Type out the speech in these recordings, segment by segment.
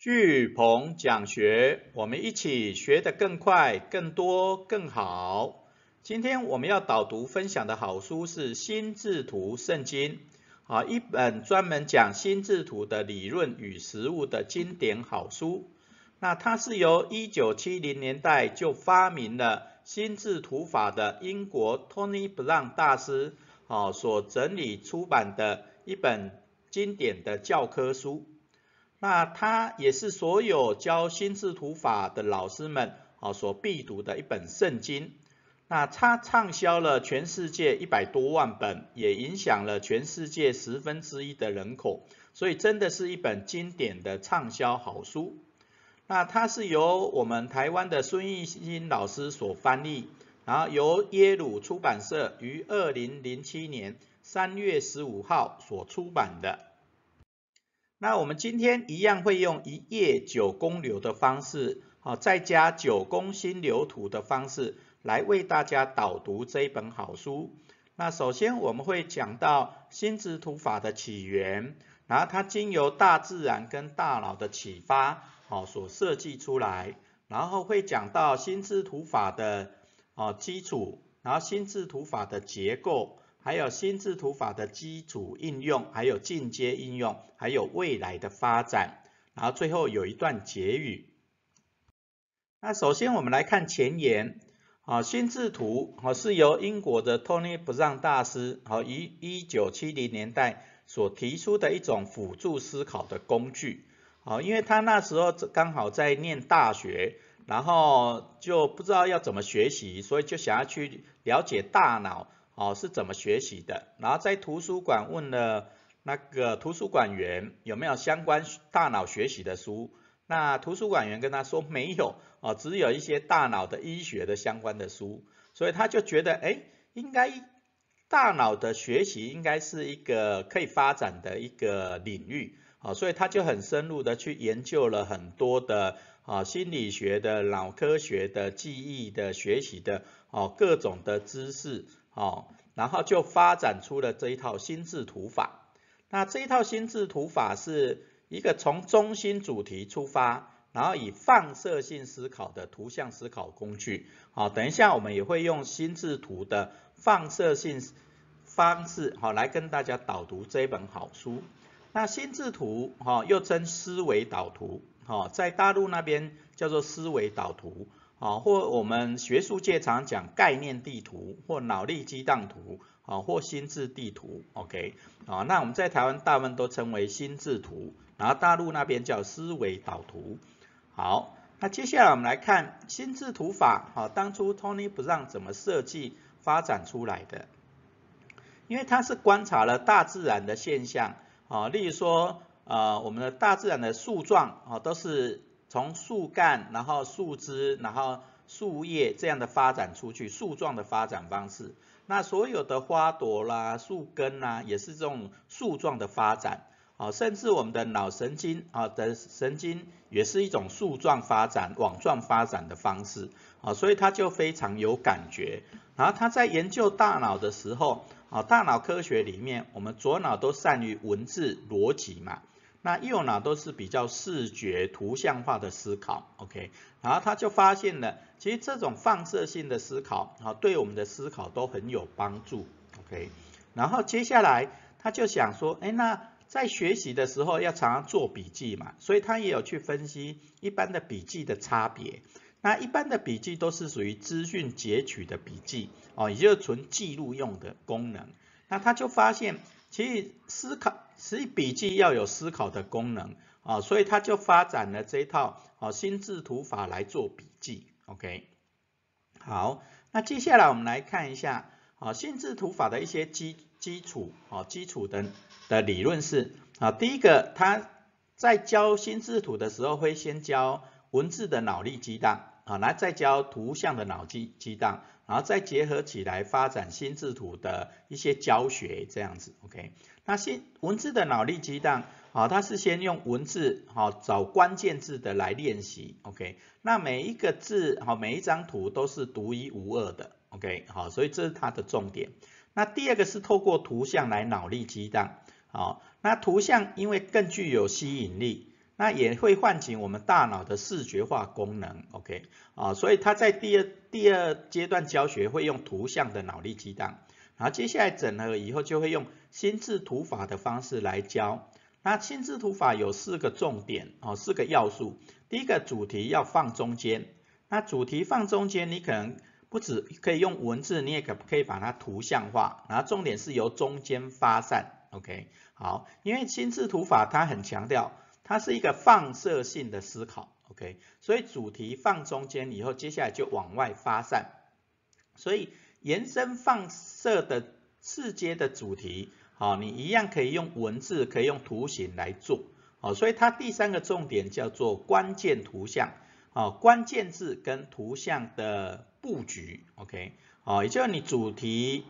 巨鹏讲学，我们一起学得更快、更多、更好。今天我们要导读分享的好书是《心智图圣经》，啊，一本专门讲心智图的理论与实务的经典好书。那它是由一九七零年代就发明了心智图法的英国 Tony Brown 大师，啊，所整理出版的一本经典的教科书。那它也是所有教心智图法的老师们啊所必读的一本圣经。那它畅销了全世界一百多万本，也影响了全世界十分之一的人口，所以真的是一本经典的畅销好书。那它是由我们台湾的孙艺兴老师所翻译，然后由耶鲁出版社于二零零七年三月十五号所出版的。那我们今天一样会用一页九宫流的方式，好，再加九宫心流图的方式来为大家导读这一本好书。那首先我们会讲到心智图法的起源，然后它经由大自然跟大脑的启发，好所设计出来，然后会讲到心智图法的哦基础，然后心智图法的结构。还有心智图法的基础应用，还有进阶应用，还有未来的发展，然后最后有一段结语。那首先我们来看前言，啊，心智图啊是由英国的 Tony Brown 大师，好于一九七零年代所提出的一种辅助思考的工具，好，因为他那时候刚好在念大学，然后就不知道要怎么学习，所以就想要去了解大脑。哦，是怎么学习的？然后在图书馆问了那个图书馆员有没有相关大脑学习的书，那图书馆员跟他说没有，哦，只有一些大脑的医学的相关的书，所以他就觉得，哎，应该大脑的学习应该是一个可以发展的一个领域，哦，所以他就很深入的去研究了很多的啊心理学的、脑科学的、记忆的学习的，哦，各种的知识。哦，然后就发展出了这一套心智图法。那这一套心智图法是一个从中心主题出发，然后以放射性思考的图像思考工具。好，等一下我们也会用心智图的放射性方式，好来跟大家导读这一本好书。那心智图，哈，又称思维导图，哈，在大陆那边叫做思维导图。啊，或我们学术界常讲概念地图，或脑力激荡图，啊，或心智地图，OK，啊，那我们在台湾大部分都称为心智图，然后大陆那边叫思维导图。好，那接下来我们来看心智图法，好，当初 Tony Brown 怎么设计发展出来的？因为他是观察了大自然的现象，啊，例如说，呃，我们的大自然的树状，啊，都是。从树干，然后树枝，然后树叶这样的发展出去，树状的发展方式。那所有的花朵啦、树根呐，也是这种树状的发展。啊，甚至我们的脑神经啊的神经也是一种树状发展、网状发展的方式。啊，所以他就非常有感觉。然后他在研究大脑的时候，啊，大脑科学里面，我们左脑都善于文字逻辑嘛。那右脑都是比较视觉图像化的思考，OK，然后他就发现了，其实这种放射性的思考，啊，对我们的思考都很有帮助，OK，然后接下来他就想说，哎，那在学习的时候要常常做笔记嘛，所以他也有去分析一般的笔记的差别，那一般的笔记都是属于资讯截取的笔记，哦，也就是纯记录用的功能，那他就发现。其实思考，实际笔记要有思考的功能啊，所以他就发展了这一套啊心智图法来做笔记，OK。好，那接下来我们来看一下啊心智图法的一些基基础啊基础的的理论是啊第一个他在教心智图的时候会先教文字的脑力激荡。好，来再教图像的脑机激荡，然后再结合起来发展心智图的一些教学，这样子，OK。那先文字的脑力激荡，好，它是先用文字，好找关键字的来练习，OK。那每一个字，好每一张图都是独一无二的，OK。好，所以这是它的重点。那第二个是透过图像来脑力激荡，好，那图像因为更具有吸引力。那也会唤醒我们大脑的视觉化功能，OK，啊，所以他在第二第二阶段教学会用图像的脑力激荡，然后接下来整合以后就会用心智图法的方式来教。那心智图法有四个重点，哦，四个要素。第一个主题要放中间，那主题放中间，你可能不止可以用文字，你也可可以把它图像化，然后重点是由中间发散，OK，好，因为心智图法它很强调，它是一个放射性的思考，OK，所以主题放中间以后，接下来就往外发散，所以延伸放射的次阶的主题。好，你一样可以用文字，可以用图形来做。好，所以它第三个重点叫做关键图像。好，关键字跟图像的布局。OK，好，也就是你主题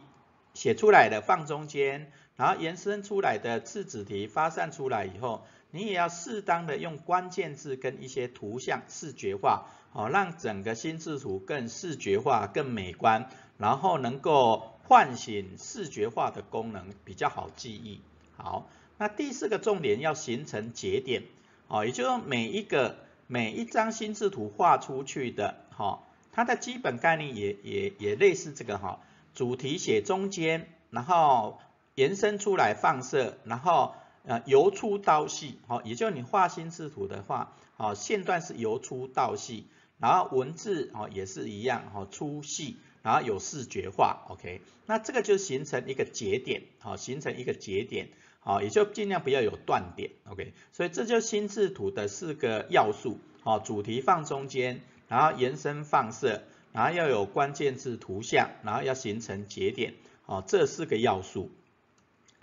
写出来的放中间，然后延伸出来的次子题发散出来以后，你也要适当的用关键字跟一些图像视觉化，好，让整个心智图更视觉化、更美观，然后能够。唤醒视觉化的功能比较好记忆。好，那第四个重点要形成节点，哦，也就是说每一个每一张心智图画出去的，哈，它的基本概念也也也类似这个哈，主题写中间，然后延伸出来放射，然后呃由粗到细，好，也就你画心智图的话，好，线段是由粗到细，然后文字哦也是一样，哈，粗细。然后有视觉化，OK，那这个就形成一个节点，好，形成一个节点，好，也就尽量不要有断点，OK，所以这就心智图的四个要素，好，主题放中间，然后延伸放射，然后要有关键字图像，然后要形成节点，好，这四个要素。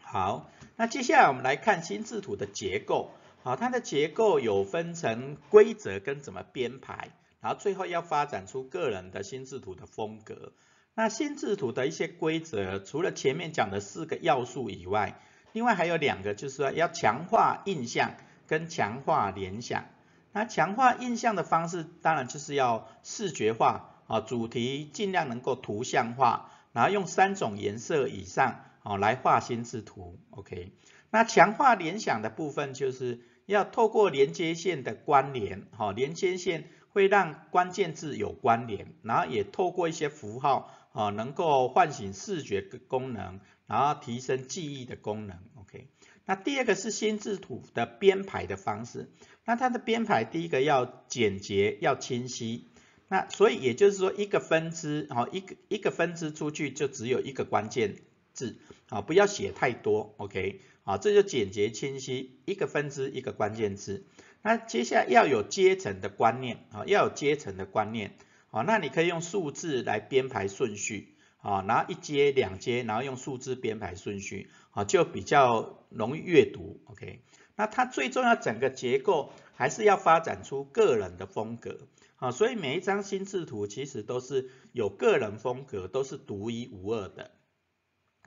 好，那接下来我们来看心智图的结构，好，它的结构有分成规则跟怎么编排。然后最后要发展出个人的心智图的风格。那心智图的一些规则，除了前面讲的四个要素以外，另外还有两个，就是说要强化印象跟强化联想。那强化印象的方式，当然就是要视觉化啊，主题尽量能够图像化，然后用三种颜色以上哦来画心智图。OK。那强化联想的部分，就是要透过连接线的关联，哈，连接线。会让关键字有关联，然后也透过一些符号啊，能够唤醒视觉功能，然后提升记忆的功能。OK，那第二个是心智图的编排的方式，那它的编排第一个要简洁要清晰，那所以也就是说一个分支哦，一个一个分支出去就只有一个关键字啊，不要写太多。OK，啊，这就简洁清晰，一个分支一个关键字。那接下来要有阶层的观念啊，要有阶层的观念啊，那你可以用数字来编排顺序啊，然后一阶两阶，然后用数字编排顺序啊，就比较容易阅读。OK，那它最重要整个结构还是要发展出个人的风格啊，所以每一张心智图其实都是有个人风格，都是独一无二的。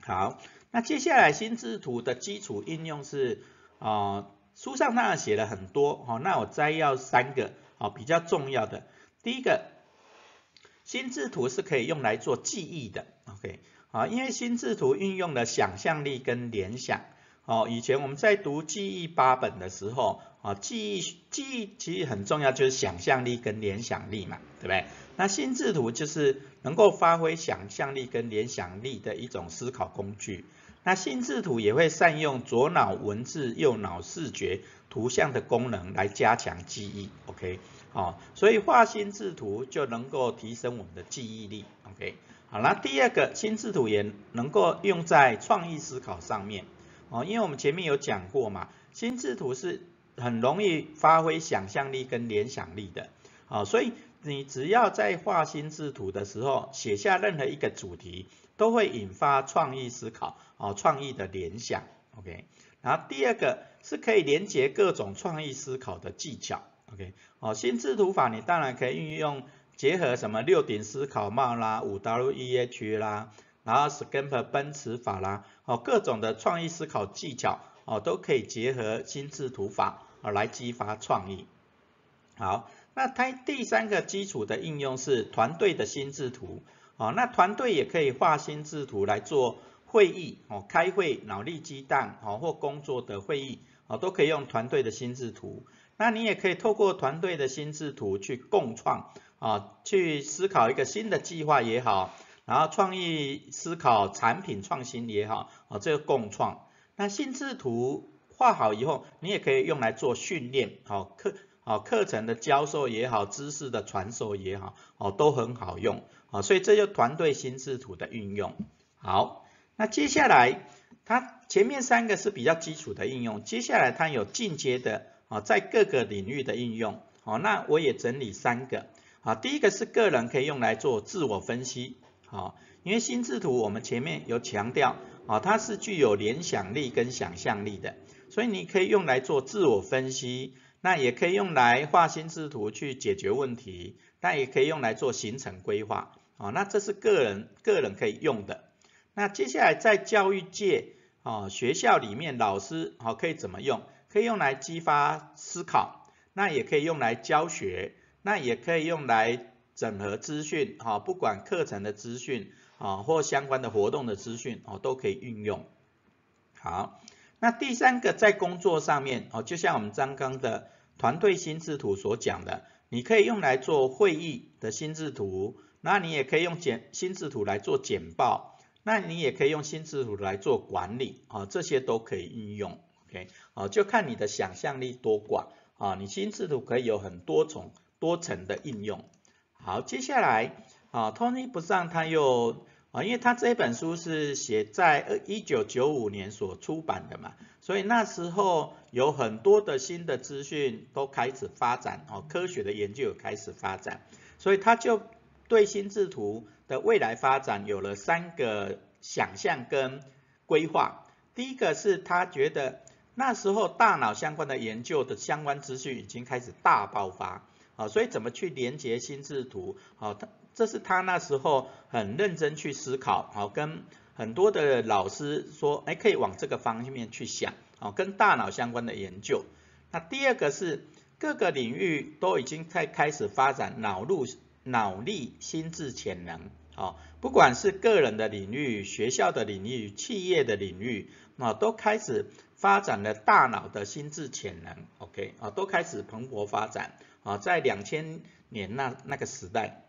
好，那接下来心智图的基础应用是啊。书上当然写了很多，哦，那我摘要三个，哦，比较重要的。第一个，心智图是可以用来做记忆的，OK，啊，因为心智图运用了想象力跟联想，哦，以前我们在读记忆八本的时候，啊，记忆记忆其实很重要，就是想象力跟联想力嘛，对不对？那心智图就是能够发挥想象力跟联想力的一种思考工具。那心智图也会善用左脑文字、右脑视觉图像的功能来加强记忆，OK，好，所以画心智图就能够提升我们的记忆力，OK，好，那第二个心智图也能够用在创意思考上面，哦，因为我们前面有讲过嘛，心智图是很容易发挥想象力跟联想力的，哦，所以你只要在画心智图的时候写下任何一个主题。都会引发创意思考，哦，创意的联想，OK。然后第二个是可以连接各种创意思考的技巧，OK。哦，心智图法你当然可以运用结合什么六顶思考帽啦、五 W E H 啦，然后 Scamper 奔驰法啦，哦，各种的创意思考技巧，哦，都可以结合心智图法，哦，来激发创意。好，那它第三个基础的应用是团队的心智图。哦，那团队也可以画心智图来做会议，哦，开会、脑力激荡，哦，或工作的会议，哦，都可以用团队的心智图。那你也可以透过团队的心智图去共创啊，去思考一个新的计划也好，然后创意思考产品创新也好，啊，这个共创。那心智图画好以后，你也可以用来做训练，好课，好课程的教授也好，知识的传授也好，哦，都很好用，啊，所以这就团队心智图的运用。好，那接下来它前面三个是比较基础的应用，接下来它有进阶的。啊，在各个领域的应用，好，那我也整理三个，啊，第一个是个人可以用来做自我分析，好，因为心智图我们前面有强调，啊，它是具有联想力跟想象力的，所以你可以用来做自我分析，那也可以用来画心智图去解决问题，但也可以用来做行程规划，啊，那这是个人个人可以用的，那接下来在教育界，啊，学校里面老师，好，可以怎么用？可以用来激发思考，那也可以用来教学，那也可以用来整合资讯，哈，不管课程的资讯，啊，或相关的活动的资讯，哦，都可以运用。好，那第三个在工作上面，哦，就像我们刚刚的团队心智图所讲的，你可以用来做会议的心智图，那你也可以用简心智图来做简报，那你也可以用心智图来做管理，啊，这些都可以运用。OK，哦，就看你的想象力多广啊，你心智图可以有很多种多层的应用。好，接下来啊，Tony 不上他又啊，因为他这本书是写在一九九五年所出版的嘛，所以那时候有很多的新的资讯都开始发展哦，科学的研究有开始发展，所以他就对心智图的未来发展有了三个想象跟规划。第一个是他觉得。那时候大脑相关的研究的相关资讯已经开始大爆发，啊，所以怎么去连接心智图，啊，他这是他那时候很认真去思考，好，跟很多的老师说，哎，可以往这个方面去想，啊，跟大脑相关的研究。那第二个是各个领域都已经在开始发展脑路脑力心智潜能，啊，不管是个人的领域、学校的领域、企业的领域，啊，都开始。发展了大脑的心智潜能，OK 啊，都开始蓬勃发展啊，在两千年那那个时代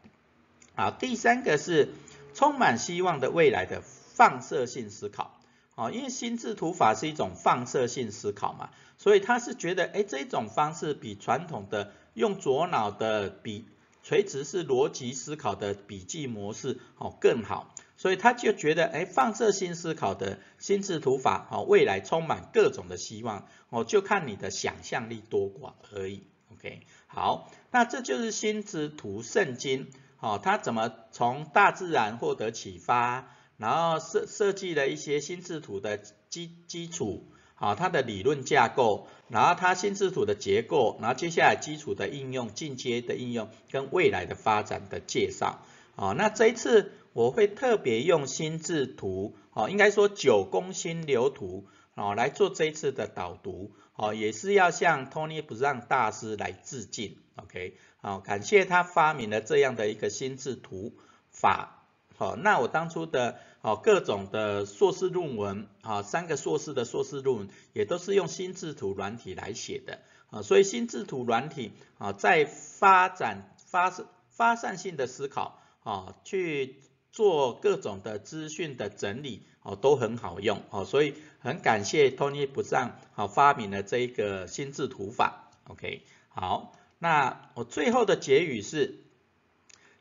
啊，第三个是充满希望的未来的放射性思考啊，因为心智图法是一种放射性思考嘛，所以他是觉得哎这种方式比传统的用左脑的笔垂直式逻辑思考的笔记模式哦更好。所以他就觉得，哎，放射性思考的心智图法，哦，未来充满各种的希望，哦，就看你的想象力多寡而已。OK，好，那这就是心智图圣经，哦，他怎么从大自然获得启发，然后设设计了一些心智图的基基础，好，它的理论架构，然后它心智图的结构，然后接下来基础的应用、进阶的应用跟未来的发展的介绍，啊，那这一次。我会特别用心智图，哦，应该说九宫心流图，哦，来做这一次的导读，哦，也是要向 Tony Brown 大师来致敬，OK，好，感谢他发明了这样的一个心智图法，好，那我当初的，哦，各种的硕士论文，啊，三个硕士的硕士论文也都是用心智图软体来写的，啊，所以心智图软体，啊，在发展发发散性的思考，啊，去做各种的资讯的整理哦，都很好用哦，所以很感谢 Tony 不上好发明了这一个心智图法，OK，好，那我最后的结语是，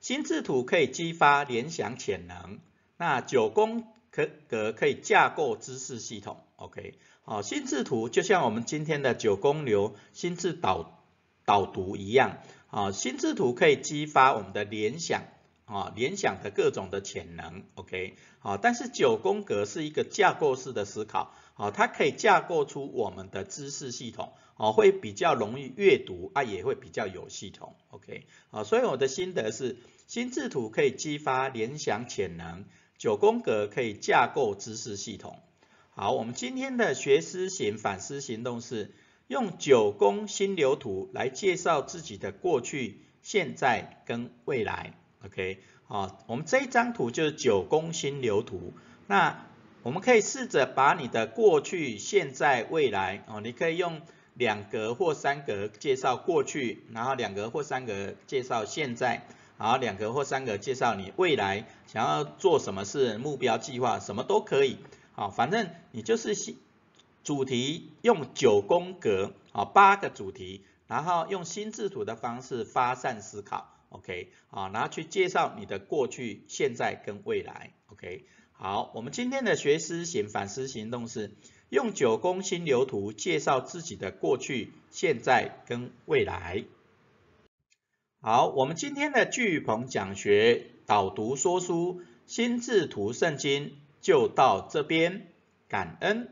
心智图可以激发联想潜能，那九宫可格可以架构知识系统，OK，好，心智图就像我们今天的九宫流心智导导读一样，啊，心智图可以激发我们的联想。啊，联想的各种的潜能，OK，好，但是九宫格是一个架构式的思考，啊，它可以架构出我们的知识系统，哦，会比较容易阅读啊，也会比较有系统，OK，啊，所以我的心得是，心智图可以激发联想潜能，九宫格可以架构知识系统。好，我们今天的学思行反思行动是用九宫心流图来介绍自己的过去、现在跟未来。OK，好，我们这一张图就是九宫心流图。那我们可以试着把你的过去、现在、未来，哦，你可以用两格或三格介绍过去，然后两格或三格介绍现在，然后两格或三格介绍你未来想要做什么事、目标计划，什么都可以。好，反正你就是主题用九宫格，啊，八个主题，然后用心智图的方式发散思考，OK，啊，然后去介绍你的过去、现在跟未来，OK。好，我们今天的学思行反思行动是用九宫心流图介绍自己的过去、现在跟未来。好，我们今天的巨鹏讲学导读说书心智图圣经就到这边，感恩。